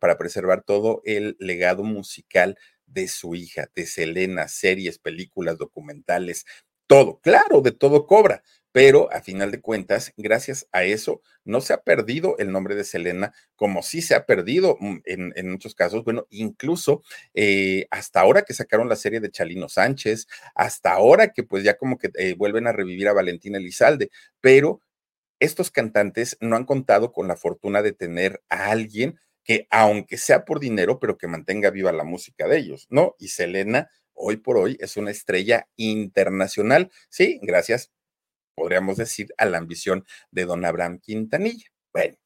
para preservar todo el legado musical de su hija, de Selena, series, películas, documentales, todo. Claro, de todo cobra, pero a final de cuentas, gracias a eso, no se ha perdido el nombre de Selena, como sí se ha perdido mm, en, muchos casos, bueno, incluso eh, hasta ahora que sacaron la serie de Chalino Sánchez, hasta ahora que pues ya como que eh, vuelven a revivir a Valentina Elizalde, pero estos cantantes no han contado con la fortuna de tener a alguien que, aunque sea por dinero, pero que mantenga viva la música de ellos, ¿no? Y Selena, hoy por hoy, es una estrella internacional, sí, gracias podríamos decir, a la ambición de don Abraham Quintanilla. Bueno,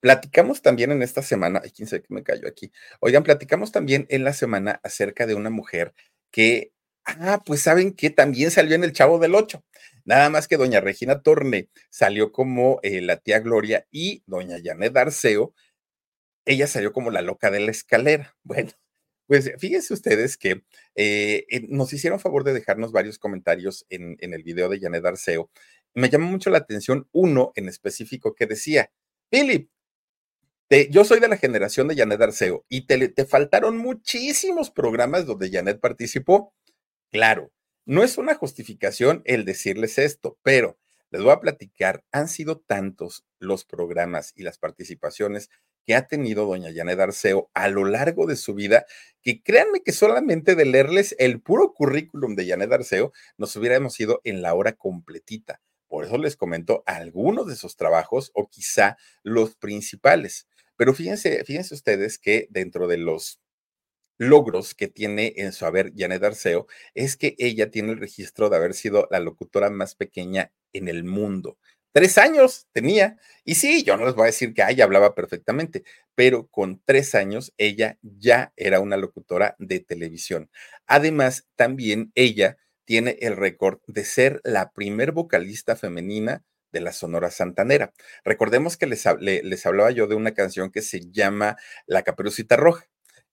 platicamos también en esta semana, ay, quién sabe que me cayó aquí. Oigan, platicamos también en la semana acerca de una mujer que, ah, pues saben que también salió en El Chavo del Ocho. Nada más que doña Regina Torne salió como eh, la tía Gloria y doña Janet Arceo, ella salió como la loca de la escalera. Bueno, pues fíjense ustedes que eh, nos hicieron favor de dejarnos varios comentarios en, el video de Janet Arceo. Me llamó mucho la atención uno en específico que decía, Philip, yo soy de la generación de Janet Arceo y te, te faltaron muchísimos programas donde Janet participó. Claro, no es una justificación el decirles esto, pero les voy a platicar, han sido tantos los programas y las participaciones que ha tenido doña Janet Arceo a lo largo de su vida, que créanme que solamente de leerles el puro currículum de Janet Arceo nos hubiéramos ido en la hora completita. Por eso les comento algunos de sus trabajos o quizá los principales. Pero fíjense, fíjense ustedes que dentro de los logros que tiene en su haber Janet Arceo es que ella tiene el registro de haber sido la locutora más pequeña en el mundo. Tres años tenía. Y sí, yo no les voy a decir que ella hablaba perfectamente, pero con tres años ella ya era una locutora de televisión. Además, también ella tiene el récord de ser la primer vocalista femenina de la Sonora Santanera. Recordemos que les, hablaba yo de una canción que se llama La Caperucita Roja.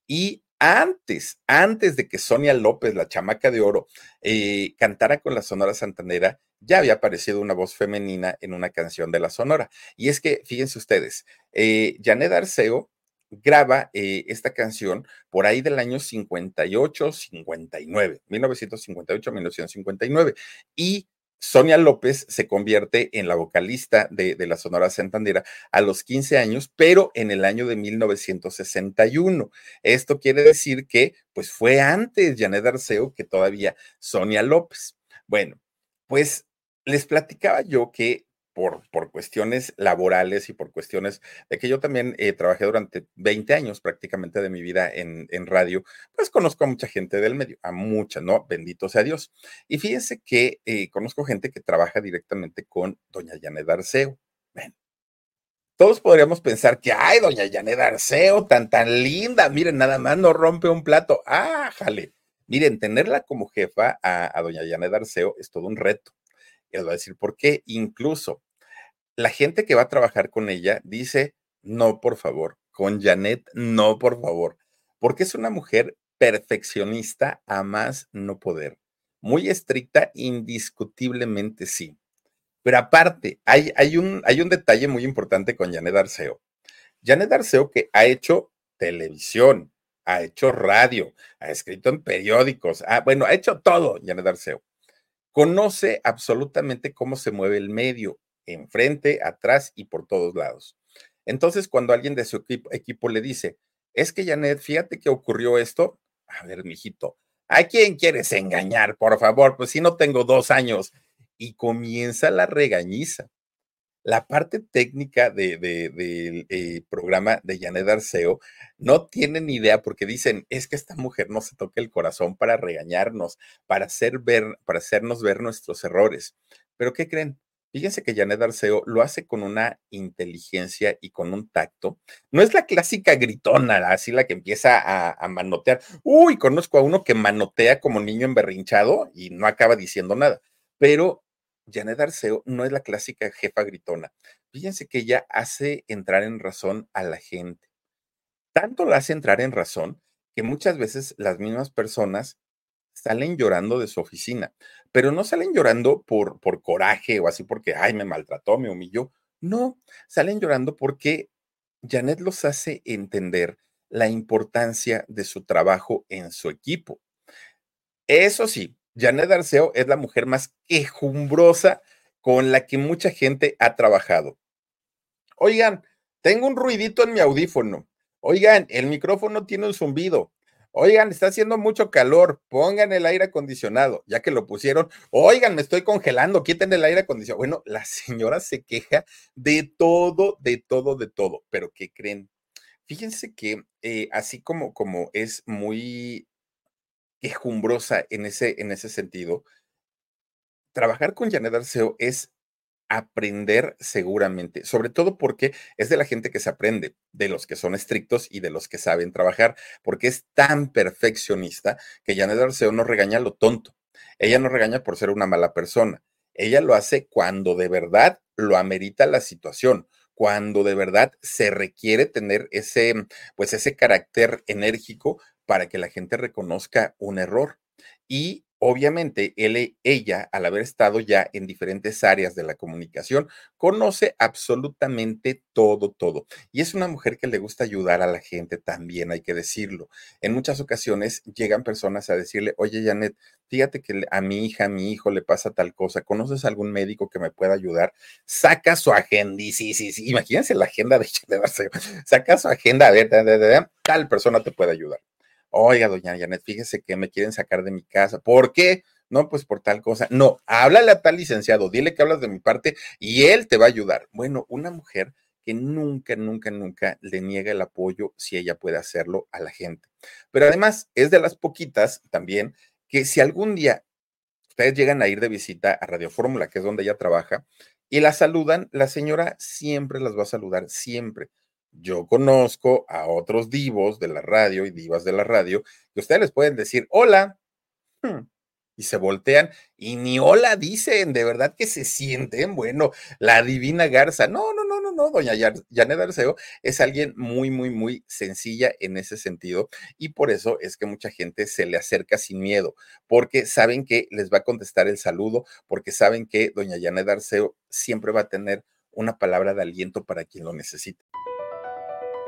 Y antes, antes de que Sonia López, la chamaca de oro, eh, cantara con la Sonora Santanera, ya había aparecido una voz femenina en una canción de la Sonora. Y es que, fíjense ustedes, eh, Janet Arceo graba eh, esta canción por ahí del año 58, 59, 1958, 1959. Y Sonia López se convierte en la vocalista de, la Sonora Santandera a los 15 años, pero en el año de 1961. Esto quiere decir que, pues, fue antes Janet Arceo que todavía Sonia López. Bueno, pues les platicaba yo que por, por, cuestiones laborales y por cuestiones de que yo también eh, trabajé durante 20 años prácticamente de mi vida en, en, radio, pues conozco a mucha gente del medio, a mucha, ¿no? Bendito sea Dios. Y fíjense que eh, conozco gente que trabaja directamente con doña Janet Arceo. Ven. Todos podríamos pensar que, ay, doña Janet Arceo, tan, tan linda, miren, nada más no rompe un plato. Ah, jale. Miren, tenerla como jefa a, a doña Janet Arceo es todo un reto les voy a decir por qué. Incluso la gente que va a trabajar con ella dice, no, por favor, con Janet, no, por favor, porque es una mujer perfeccionista a más no poder. Muy estricta, indiscutiblemente sí. Pero aparte, hay, hay, un, hay un detalle muy importante con Janet Arceo. Janet Arceo que ha hecho televisión, ha hecho radio, ha escrito en periódicos, ah, bueno, ha hecho todo Janet Arceo conoce absolutamente cómo se mueve el medio, enfrente, atrás y por todos lados. Entonces, cuando alguien de su equipo, le dice, es que Janet, fíjate que ocurrió esto, a ver, mijito, ¿a quién quieres engañar, por favor? Pues si no tengo dos años. Y comienza la regañiza. La parte técnica del de, eh, programa de Janet Arceo no tienen idea porque dicen, es que esta mujer no se toca el corazón para regañarnos, para, hacer ver, para hacernos ver nuestros errores. Pero ¿qué creen? Fíjense que Janet Arceo lo hace con una inteligencia y con un tacto. No es la clásica gritona, así la que empieza a, a, manotear. Uy, conozco a uno que manotea como niño emberrinchado y no acaba diciendo nada. Pero Janet Arceo no es la clásica jefa gritona. Fíjense que ella hace entrar en razón a la gente. Tanto la hace entrar en razón que muchas veces las mismas personas salen llorando de su oficina, pero no salen llorando por, por coraje o así porque, ay, me maltrató, me humilló. No, salen llorando porque Janet los hace entender la importancia de su trabajo en su equipo. Eso sí, Janet Arceo es la mujer más quejumbrosa con la que mucha gente ha trabajado. Oigan, tengo un ruidito en mi audífono. Oigan, el micrófono tiene un zumbido. Oigan, está haciendo mucho calor, pongan el aire acondicionado, ya que lo pusieron. Oigan, me estoy congelando, quiten el aire acondicionado. Bueno, la señora se queja de todo, de todo, de todo. Pero ¿qué creen? Fíjense que eh, así como, como es muy quejumbrosa en ese, en ese sentido, trabajar con Janet Arceo es aprender seguramente, sobre todo porque es de la gente que se aprende, de los que son estrictos y de los que saben trabajar, porque es tan perfeccionista que Janet Arceo no regaña lo tonto. Ella no regaña por ser una mala persona. Ella lo hace cuando de verdad lo amerita la situación, cuando de verdad se requiere tener ese, pues ese carácter enérgico para que la gente reconozca un error. Y obviamente él, e, ella, al haber estado ya en diferentes áreas de la comunicación, conoce absolutamente todo, todo. Y es una mujer que le gusta ayudar a la gente también, hay que decirlo. En muchas ocasiones llegan personas a decirle, oye, Janet, fíjate que a mi hija, a mi hijo le pasa tal cosa, ¿conoces algún médico que me pueda ayudar? Saca su agenda, sí, sí, sí, imagínense la agenda de Janet saca su agenda, a ver, tal persona te puede ayudar oiga, doña Janet, fíjese que me quieren sacar de mi casa. ¿Por qué? No, pues por tal cosa. No, háblale a tal licenciado, dile que hablas de mi parte y él te va a ayudar. Bueno, una mujer que nunca, nunca, nunca le niega el apoyo si ella puede hacerlo a la gente. Pero además es de las poquitas también que si algún día ustedes llegan a ir de visita a Radio Fórmula, que es donde ella trabaja, y la saludan, la señora siempre las va a saludar, siempre yo conozco a otros divos de la radio y divas de la radio que ustedes les pueden decir, hola, hmm, y se voltean y ni hola dicen, de verdad que se sienten, bueno, la divina Garza, no, no, no, no, no, doña Janet Arceo es alguien muy, muy, muy sencilla en ese sentido y por eso es que mucha gente se le acerca sin miedo, porque saben que les va a contestar el saludo, porque saben que doña Janet Arceo siempre va a tener una palabra de aliento para quien lo necesite.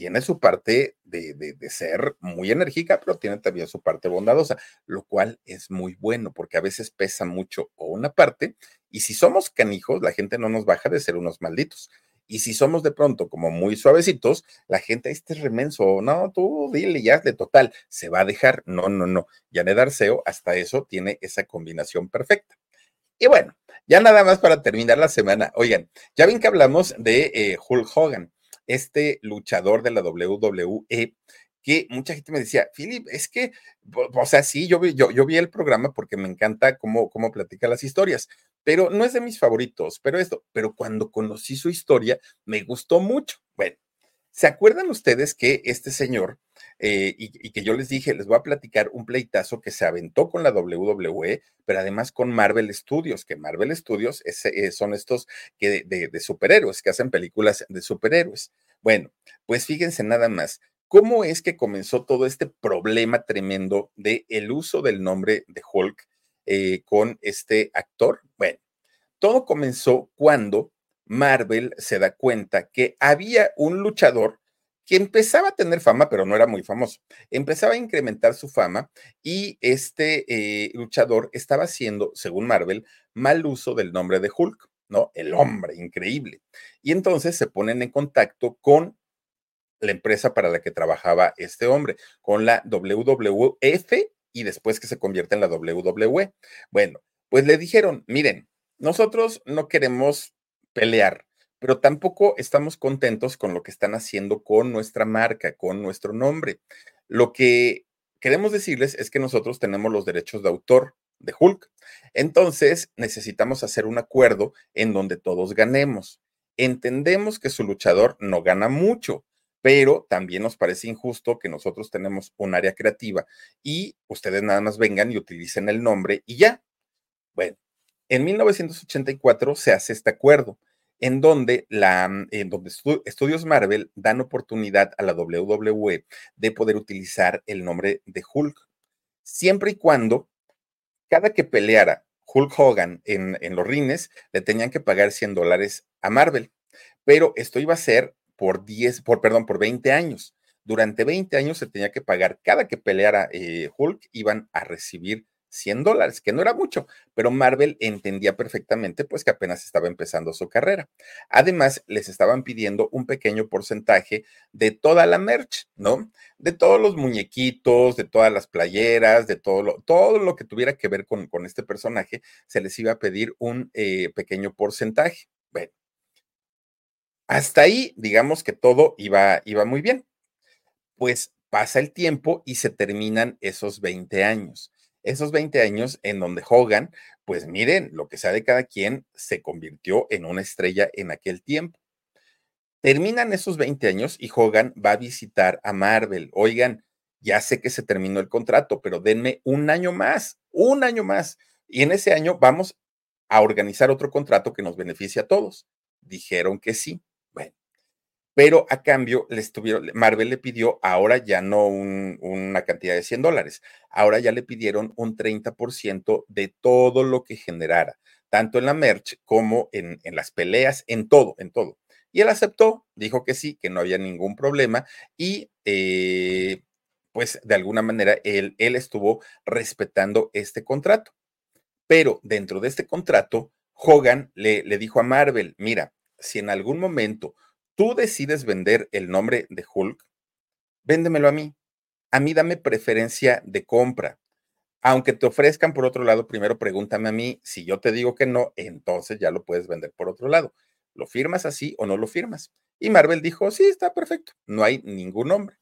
Tiene su parte de, de, ser muy enérgica, pero tiene también su parte bondadosa, lo cual es muy bueno porque a veces pesa mucho o una parte, y si somos canijos, la gente no nos baja de ser unos malditos. Y si somos de pronto como muy suavecitos, la gente, este es remenso, no, tú dile ya de total, se va a dejar. No, no, no. Janet Arceo hasta eso tiene esa combinación perfecta. Y bueno, ya nada más para terminar la semana. Oigan, ya ven que hablamos de eh, Hulk Hogan este luchador de la WWE, que mucha gente me decía, Philip, es que, o sea, sí, yo vi, yo, yo vi el programa porque me encanta cómo, cómo platica las historias, pero no es de mis favoritos, pero esto, pero cuando conocí su historia, me gustó mucho. Bueno, ¿se acuerdan ustedes que este señor, eh, y, que yo les dije, les voy a platicar un pleitazo que se aventó con la WWE, pero además con Marvel Studios, que Marvel Studios eh, son estos que de, superhéroes, que hacen películas de superhéroes. Bueno, pues fíjense nada más, ¿cómo es que comenzó todo este problema tremendo de el uso del nombre de Hulk eh, con este actor? Bueno, todo comenzó cuando Marvel se da cuenta que había un luchador que empezaba a tener fama, pero no era muy famoso. Empezaba a incrementar su fama y este eh, luchador estaba haciendo, según Marvel, mal uso del nombre de Hulk, ¿no? El hombre, increíble. Y entonces se ponen en contacto con la empresa para la que trabajaba este hombre, con la WWF y después que se convierte en la WWE. Bueno, pues le dijeron, miren, nosotros no queremos pelear, pero tampoco estamos contentos con lo que están haciendo con nuestra marca, con nuestro nombre. Lo que queremos decirles es que nosotros tenemos los derechos de autor de Hulk. Entonces, necesitamos hacer un acuerdo en donde todos ganemos. Entendemos que su luchador no gana mucho, pero también nos parece injusto que nosotros tenemos un área creativa y ustedes nada más vengan y utilicen el nombre y ya. Bueno, En 1984 se hace este acuerdo en donde, la, en donde Estudios Marvel dan oportunidad a la WWE de poder utilizar el nombre de Hulk, siempre y cuando cada que peleara Hulk Hogan en, en los rines, le tenían que pagar 100 dólares a Marvel, pero esto iba a ser por 10, por, perdón, por 20 años. Durante 20 años se tenía que pagar, cada que peleara eh, Hulk, iban a recibir 100 dólares, que no era mucho, pero Marvel entendía perfectamente pues que apenas estaba empezando su carrera. Además, les estaban pidiendo un pequeño porcentaje de toda la merch, ¿no? De todos los muñequitos, de todas las playeras, de todo lo, todo lo que tuviera que ver con, con este personaje, se les iba a pedir un eh, pequeño porcentaje. Bueno, hasta ahí, digamos que todo iba, iba muy bien. Pues pasa el tiempo y se terminan esos 20 años esos 20 años en donde Hogan, pues miren, lo que sea de cada quien, se convirtió en una estrella en aquel tiempo. Terminan esos 20 años y Hogan va a visitar a Marvel. Oigan, ya sé que se terminó el contrato, pero denme un año más, un año más. Y en ese año vamos a organizar otro contrato que nos beneficie a todos. Dijeron que sí. Bueno, pero a cambio les tuvieron, Marvel le pidió ahora ya no una cantidad de 100 dólares, ahora ya le pidieron un 30% de todo lo que generara, tanto en la merch como en, en las peleas, en todo, en todo. Y él aceptó, dijo que sí, que no había ningún problema y eh, pues de alguna manera él, él estuvo respetando este contrato. Pero dentro de este contrato, Hogan le, le dijo a Marvel, mira, si en algún momento tú decides vender el nombre de Hulk, véndemelo a mí. A mí dame preferencia de compra. Aunque te ofrezcan por otro lado, primero pregúntame a mí. Si yo te digo que no, entonces ya lo puedes vender por otro lado. ¿Lo firmas así o no lo firmas? Y Marvel dijo, sí, está perfecto. No hay ningún nombre.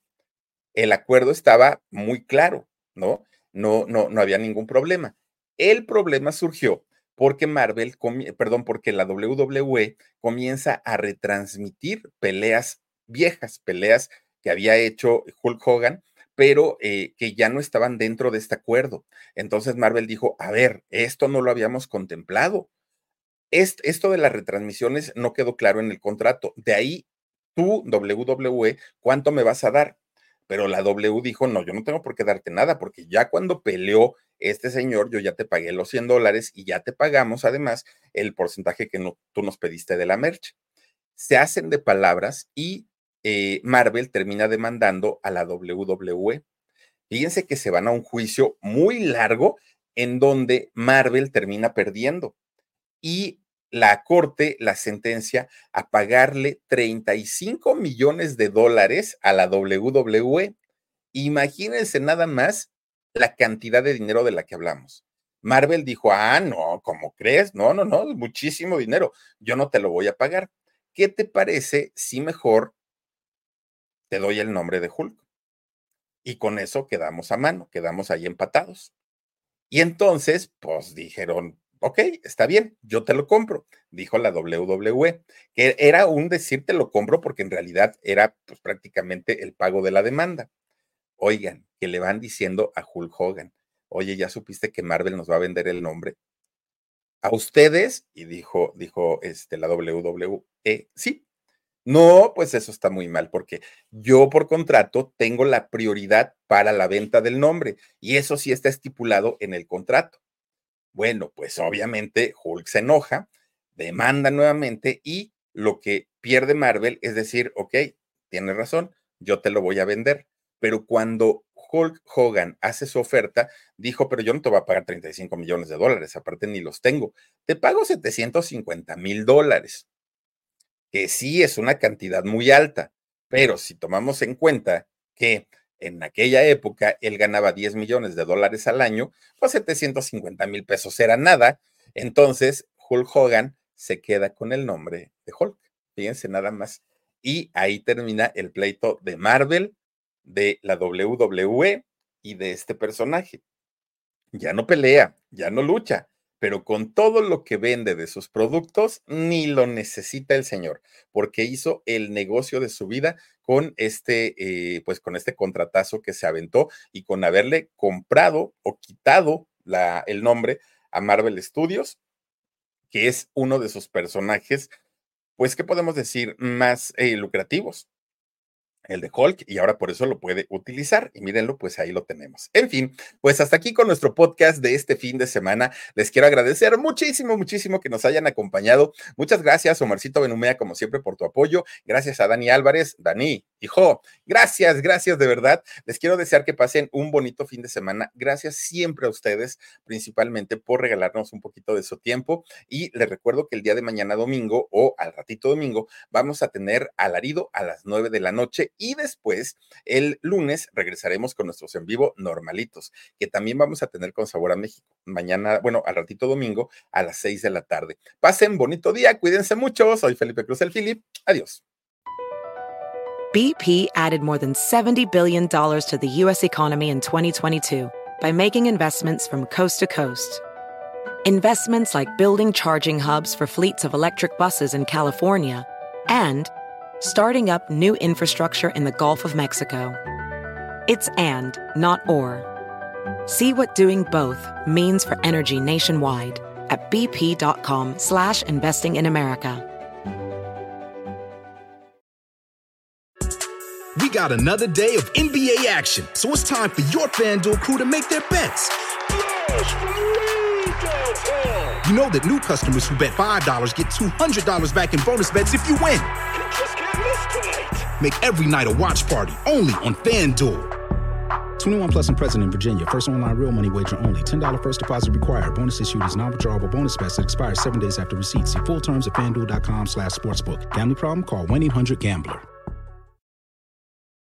El acuerdo estaba muy claro, ¿no? No, no, no había ningún problema. El problema surgió porque Marvel, perdón, porque la WWE comienza a retransmitir peleas viejas, peleas que había hecho Hulk Hogan, pero eh, que ya no estaban dentro de este acuerdo. Entonces Marvel dijo, a ver, esto no lo habíamos contemplado. esto de las retransmisiones no quedó claro en el contrato. De ahí, tú, WWE, ¿cuánto me vas a dar? Pero la W dijo, no, yo no tengo por qué darte nada, porque ya cuando peleó este señor, yo ya te pagué los 100 dólares y ya te pagamos además el porcentaje que tú nos pediste de la merch. Se hacen de palabras y eh, Marvel termina demandando a la WWE. Fíjense que se van a un juicio muy largo en donde Marvel termina perdiendo y la corte la sentencia a pagarle 35 millones de dólares a la WWE. Imagínense nada más la cantidad de dinero de la que hablamos. Marvel dijo, ah, no, ¿cómo crees? No, no, no, muchísimo dinero. Yo no te lo voy a pagar. ¿Qué te parece si mejor te doy el nombre de Hulk? Y con eso quedamos a mano, quedamos ahí empatados. Y entonces, pues dijeron, ok, está bien, yo te lo compro, dijo la WWE, que era un decir te lo compro porque en realidad era pues prácticamente el pago de la demanda. Oigan, que le van diciendo a Hulk Hogan, oye, ya supiste que Marvel nos va a vender el nombre. A ustedes, y dijo, dijo este, la WWE, sí. No, pues eso está muy mal, porque yo por contrato tengo la prioridad para la venta del nombre, y eso sí está estipulado en el contrato. Bueno, pues obviamente Hulk se enoja, demanda nuevamente y lo que pierde Marvel es decir, ok, tienes razón, yo te lo voy a vender. Pero cuando Hulk Hogan hace su oferta, dijo, pero yo no te voy a pagar 35 millones de dólares, aparte ni los tengo. Te pago 750 mil dólares, que sí es una cantidad muy alta, pero si tomamos en cuenta que en aquella época él ganaba 10 millones de dólares al año, pues 750 mil pesos era nada. Entonces, Hulk Hogan se queda con el nombre de Hulk. Fíjense nada más. Y ahí termina el pleito de Marvel de la WWE y de este personaje. Ya no pelea, ya no lucha, pero con todo lo que vende de sus productos, ni lo necesita el señor, porque hizo el negocio de su vida con este, eh, pues con este contratazo que se aventó y con haberle comprado o quitado la, el nombre a Marvel Studios que es uno de sus personajes, pues, ¿qué podemos decir? Más eh, lucrativos el de Hulk, y ahora por eso lo puede utilizar. Y mírenlo, pues ahí lo tenemos. En fin, pues hasta aquí con nuestro podcast de este fin de semana. Les quiero agradecer muchísimo, muchísimo que nos hayan acompañado. Muchas gracias, Omarcito Benumea, como siempre, por tu apoyo. Gracias a Dani Álvarez. Dani, hijo, gracias, gracias de verdad. Les quiero desear que pasen un bonito fin de semana. Gracias siempre a ustedes, principalmente por regalarnos un poquito de su tiempo. Y les recuerdo que el día de mañana domingo o al ratito domingo vamos a tener alarido a las nueve de la noche y después el lunes regresaremos con nuestros en vivo normalitos, que también vamos a tener con Sabor a México. Mañana, bueno, al ratito domingo a las seis de la tarde. Pasen bonito día, cuídense mucho. Soy Felipe Cruz el Philip. Adiós. BP added more than $70 billion to the U.S. economy in 2022 by making investments from coast to coast. Investments like building charging hubs for fleets of electric buses in California and starting up new infrastructure in the Gulf of Mexico. It's and, not or. See what doing both means for energy nationwide at bp.com slash investing in America. We got another day of NBA action, so it's time for your FanDuel crew to make their bets. You know that new customers who bet $5 get $200 back in bonus bets if you win. Make every night a watch party only on FanDuel. 21 plus and present in Virginia. First online real money wager only. $10 first deposit required. Bonus issued is non-withdrawable bonus bets that expires seven days after receipt. See full terms at fanduel.com slash sportsbook. Gambling problem? Call 1-800-GAMBLER.